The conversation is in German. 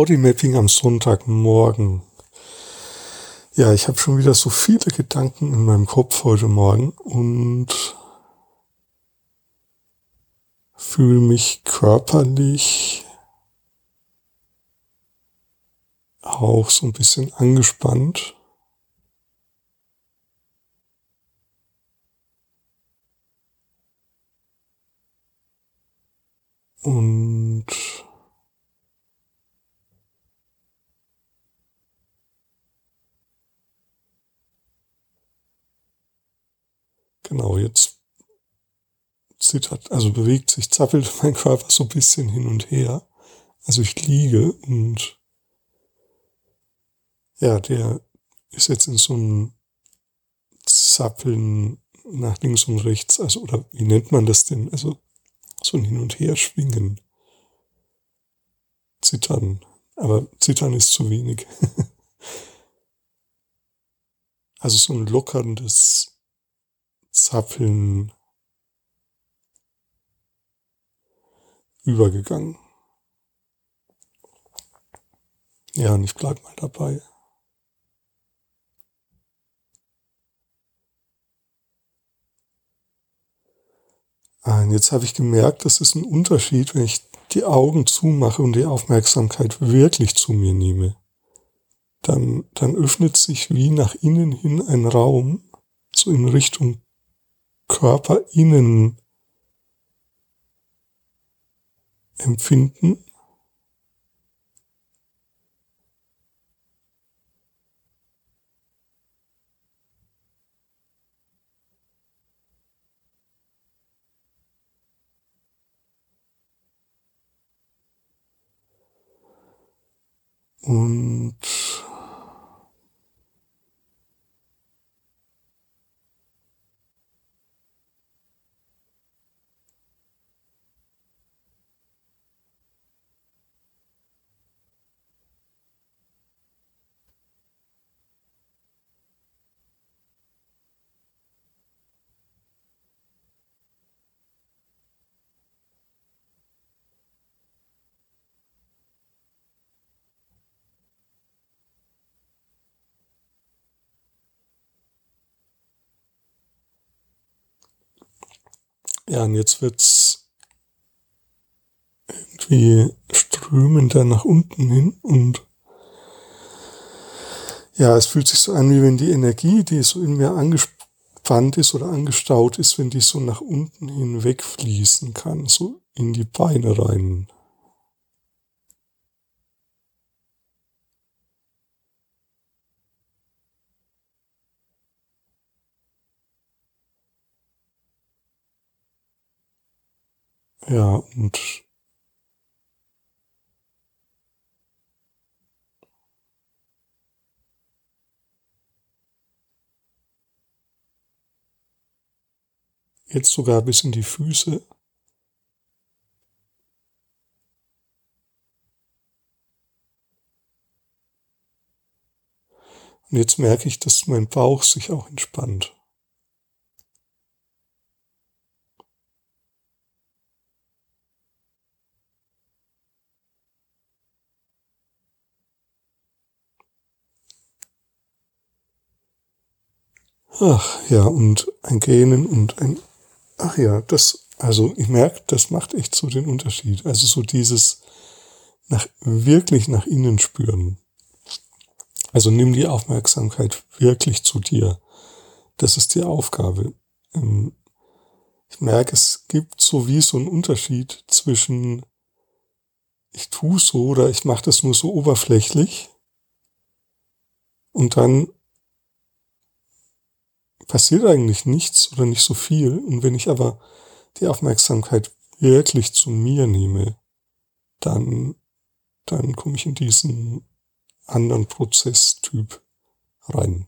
Bodymapping am Sonntagmorgen. Ja, ich habe schon wieder so viele Gedanken in meinem Kopf heute Morgen und fühle mich körperlich auch so ein bisschen angespannt. Und genau, jetzt zittert, also bewegt sich, zappelt mein Körper so ein bisschen hin und her. Also ich liege und ja, der ist jetzt in so einem Zappeln nach links und rechts, also oder wie nennt man das denn? Also so ein Hin und Her schwingen. Zittern. Aber Zittern ist zu wenig. also so ein lockerndes Zappeln übergegangen. Ja, und ich bleib mal dabei. Und jetzt habe ich gemerkt, das ist ein Unterschied, wenn ich die Augen zumache und die Aufmerksamkeit wirklich zu mir nehme. Dann, dann öffnet sich wie nach innen hin ein Raum, so in Richtung Körperinnen empfinden. Und Ja, und jetzt wird's irgendwie strömender nach unten hin und ja, es fühlt sich so an, wie wenn die Energie, die so in mir angespannt ist oder angestaut ist, wenn die so nach unten hin wegfließen kann, so in die Beine rein. Ja, und jetzt sogar bis in die Füße. Und jetzt merke ich, dass mein Bauch sich auch entspannt. Ach ja, und ein Gähnen und ein, ach ja, das, also ich merke, das macht echt so den Unterschied. Also so dieses nach, wirklich nach innen spüren. Also nimm die Aufmerksamkeit wirklich zu dir. Das ist die Aufgabe. Ähm, ich merke, es gibt so wie so einen Unterschied zwischen ich tue so oder ich mache das nur so oberflächlich und dann passiert eigentlich nichts oder nicht so viel. Und wenn ich aber die Aufmerksamkeit wirklich zu mir nehme, dann, dann komme ich in diesen anderen Prozesstyp rein.